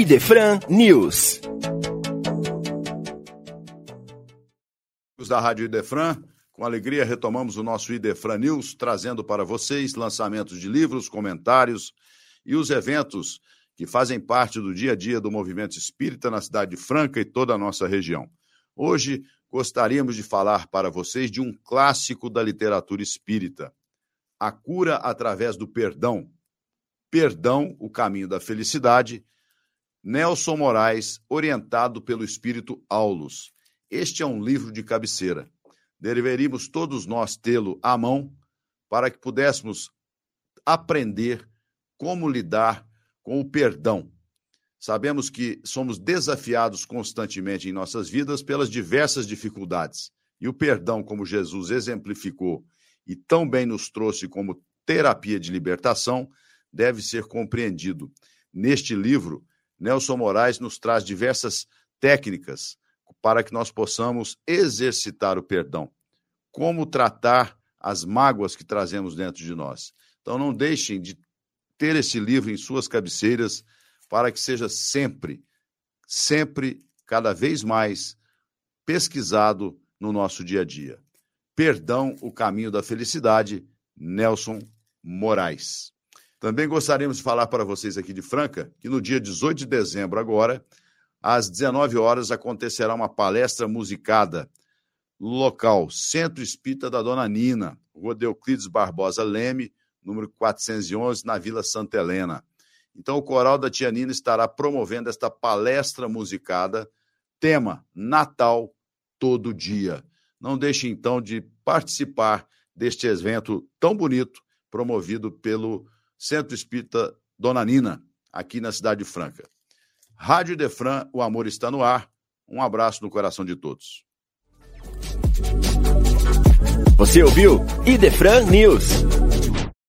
Idefran News. Da Rádio Idefran, com alegria retomamos o nosso Idefran News, trazendo para vocês lançamentos de livros, comentários e os eventos que fazem parte do dia a dia do movimento espírita na cidade de Franca e toda a nossa região. Hoje gostaríamos de falar para vocês de um clássico da literatura espírita, A Cura através do Perdão. Perdão, o caminho da felicidade. Nelson Moraes, orientado pelo espírito Aulus. Este é um livro de cabeceira. Deveríamos todos nós tê-lo à mão para que pudéssemos aprender como lidar com o perdão. Sabemos que somos desafiados constantemente em nossas vidas pelas diversas dificuldades. E o perdão, como Jesus exemplificou e tão bem nos trouxe como terapia de libertação, deve ser compreendido. Neste livro, Nelson Moraes nos traz diversas técnicas para que nós possamos exercitar o perdão. Como tratar as mágoas que trazemos dentro de nós. Então, não deixem de ter esse livro em suas cabeceiras para que seja sempre, sempre, cada vez mais pesquisado no nosso dia a dia. Perdão, o caminho da felicidade, Nelson Moraes. Também gostaríamos de falar para vocês aqui de Franca que no dia 18 de dezembro, agora, às 19 horas, acontecerá uma palestra musicada no local Centro Espírita da Dona Nina, Rua Euclides Barbosa Leme, número 411, na Vila Santa Helena. Então, o Coral da Tia Nina estará promovendo esta palestra musicada, tema Natal todo dia. Não deixe, então, de participar deste evento tão bonito, promovido pelo Centro Espírita Dona Nina, aqui na cidade de Franca. Rádio Defran, o amor está no ar. Um abraço no coração de todos. Você ouviu Idefran News.